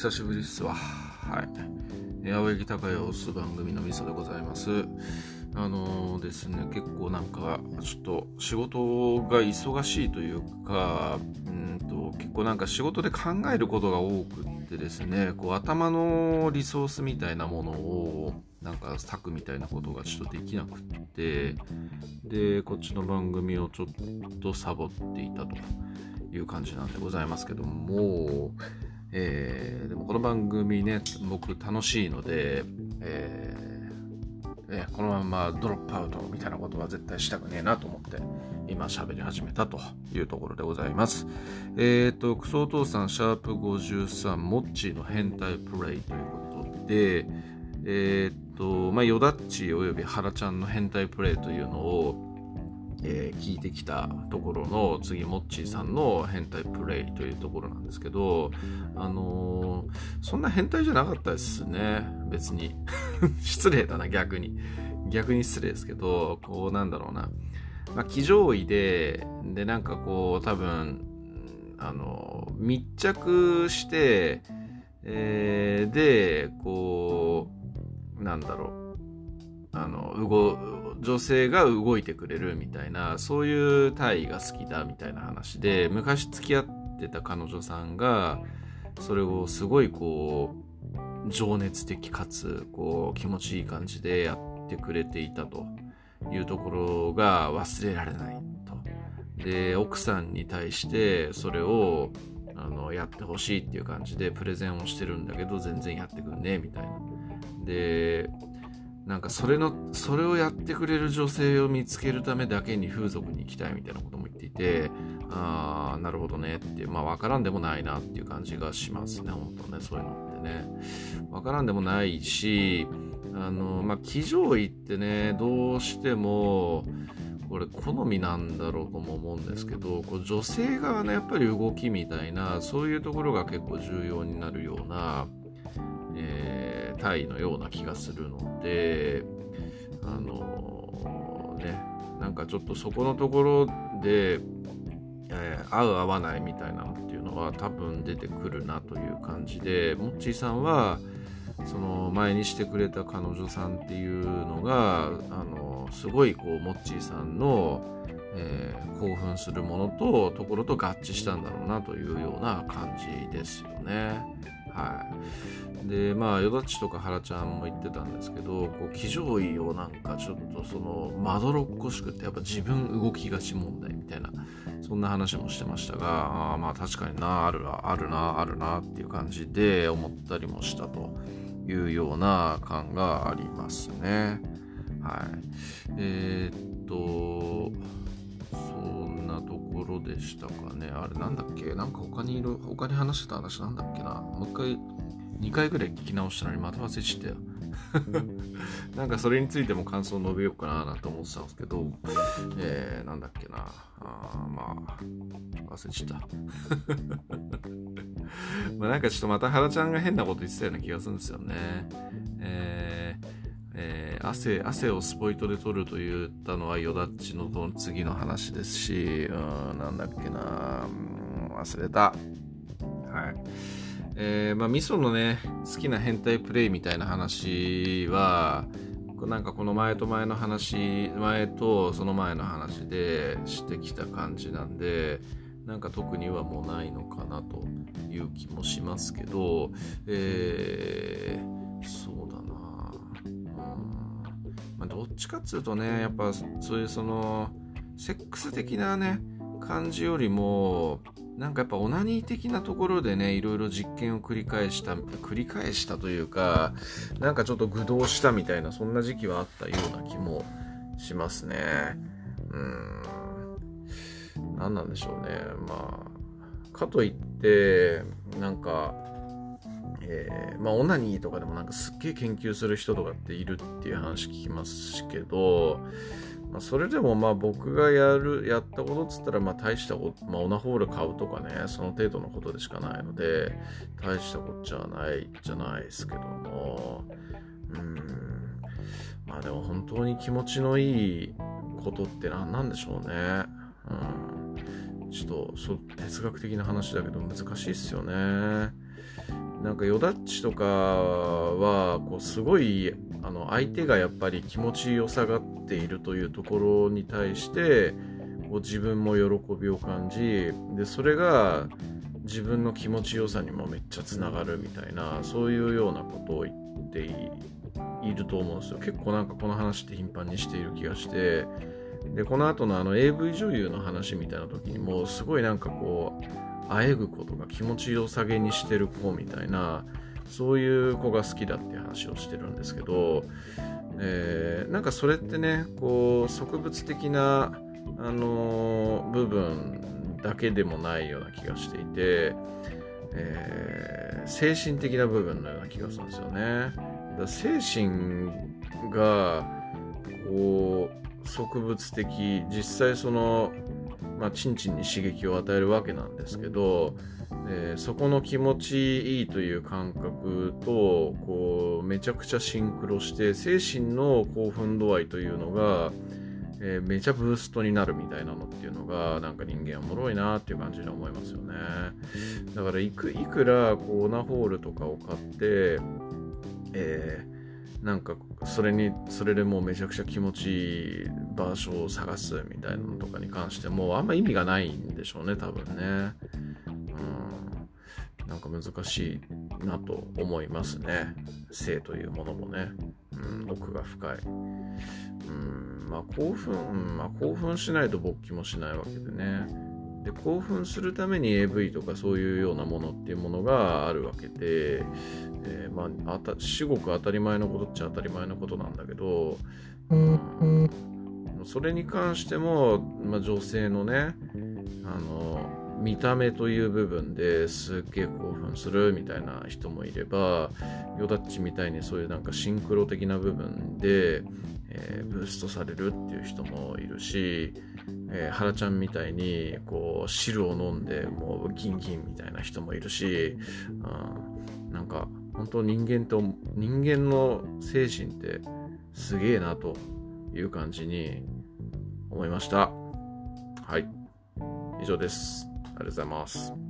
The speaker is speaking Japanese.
久しぶりっすわ。はい。青柳高をす番組のみそでございます。あのー、ですね、結構なんか、ちょっと仕事が忙しいというか、うんと、結構なんか仕事で考えることが多くってですね、こう頭のリソースみたいなものを、なんか割くみたいなことがちょっとできなくって、で、こっちの番組をちょっとサボっていたという感じなんでございますけども、えー、でもこの番組ね、僕楽しいので、えー、えこのままドロップアウトみたいなことは絶対したくねえなと思って、今喋り始めたというところでございます。えっ、ー、と、クソお父さん、シャープ53、モッチーの変態プレイということで、えっ、ー、と、まあ、ヨダッチおよびハラちゃんの変態プレイというのを、えー、聞いてきたところの次モッチーさんの変態プレイというところなんですけどあのー、そんな変態じゃなかったですね。別に。失礼だな逆に。逆に失礼ですけどこうなんだろうな。まあ騎乗位ででなんかこう多分あの密着してえー、でこうなんだろう。あの動女性が動いてくれるみたいなそういう体位が好きだみたいな話で昔付き合ってた彼女さんがそれをすごいこう情熱的かつこう気持ちいい感じでやってくれていたというところが忘れられないと。で奥さんに対してそれをあのやってほしいっていう感じでプレゼンをしてるんだけど全然やってくんねみたいな。でなんかそれの、それをやってくれる女性を見つけるためだけに風俗に行きたいみたいなことも言っていて、ああ、なるほどねって、まあわからんでもないなっていう感じがしますね、本当ね、そういうのってね。わからんでもないし、あの、まあ、騎乗位ってね、どうしても、これ好みなんだろうとも思うんですけどこう女性側のやっぱり動きみたいなそういうところが結構重要になるような、えー体のような気がするのであのー、ねなんかちょっとそこのところで、えー、合う合わないみたいなのっていうのは多分出てくるなという感じでモッチーさんはその前にしてくれた彼女さんっていうのがあのすごいこうモッチーさんの、えー、興奮するものとところと合致したんだろうなというような感じですよね。はい。で、まあ、よだちとかはらちゃんも言ってたんですけど、こう、騎乗位をなんかちょっとその、まどろっこしくって、やっぱ自分動きがち問題みたいな、そんな話もしてましたが、あまあ確かにな、あるな、あるな、あるなっていう感じで思ったりもしたというような感がありますね。はい。えー、っと、ころでしたかね。あれなんだっけ？なんか他にいる、他に話してた話なんだっけな？もう一回、2回ぐらい聞き直したのにまた忘れちゃったよ。なんかそれについても感想を述べようかななんて思ってたんですけど、えー、なんだっけな？あまあ、忘れちゃった。まあなんかちょっとまた原ちゃんが変なこと言ってたような気がするんですよね。汗汗をスポイトで取ると言ったのはヨダッチの次の話ですし、うん、なんだっけな、忘れた。はい。えー、まあ、ミソのね、好きな変態プレイみたいな話は、なんかこの前と前の話、前とその前の話でしてきた感じなんで、なんか特にはもうないのかなという気もしますけど、えー、そうだまあ、どっちかっつうとねやっぱそういうそのセックス的なね感じよりもなんかやっぱオナニー的なところでねいろいろ実験を繰り返した繰り返したというかなんかちょっと愚動したみたいなそんな時期はあったような気もしますね。うん。何なんでしょうね。まあかといってなんかえー、まあ、オナニーとかでもなんかすっげえ研究する人とかっているっていう話聞きますけど、まあ、それでもまあ僕がやる、やったことっつったら、まあ大したこと、まあオナホール買うとかね、その程度のことでしかないので、大したこっちゃないじゃないですけども、うん、まあでも本当に気持ちのいいことって何なんでしょうね。うん。ちょっとそ哲学的な話だけど難しいっすよね。なんかヨダッチとかはこうすごいあの相手がやっぱり気持ちよさがっているというところに対してこう自分も喜びを感じでそれが自分の気持ちよさにもめっちゃつながるみたいなそういうようなことを言っていると思うんですよ。結構なんかこの話って頻繁にしている気がしてでこの後のあの AV 女優の話みたいな時にもすごいなんかこうあえぐことが気持ちよさげにしてる子みたいなそういう子が好きだって話をしてるんですけど、えー、なんかそれってねこう植物的な、あのー、部分だけでもないような気がしていて、えー、精神的な部分のような気がするんですよね。だ精神がこう植物的実際そのまあ、チンチンに刺激を与えるわけなんですけど、えー、そこの気持ちいいという感覚とこうめちゃくちゃシンクロして精神の興奮度合いというのが、えー、めちゃブーストになるみたいなのっていうのがなんか人間おもろいなっていう感じに思いますよね。だからいくいくらこうオナホールとかを買って、えーなんかそれにそれでもうめちゃくちゃ気持ちいい場所を探すみたいなのとかに関してもあんま意味がないんでしょうね多分ね。うん。なんか難しいなと思いますね。性というものもね、うん、奥が深い。うん。まあ興奮、うん、まあ興奮しないと勃起もしないわけでね。で興奮するために AV とかそういうようなものっていうものがあるわけで、えー、まあ、至極当たり前のことっちゃ当たり前のことなんだけど、うん、それに関しても、まあ、女性のねあの見た目という部分ですっげえ興奮するみたいな人もいればヨダッチみたいにそういうなんかシンクロ的な部分で、えー、ブーストされるっていう人もいるしえー、原ちゃんみたいにこう汁を飲んでもうギンギンみたいな人もいるし、うん、なんか本当人間と人間の精神ってすげえなという感じに思いました。はい。以上です。ありがとうございます。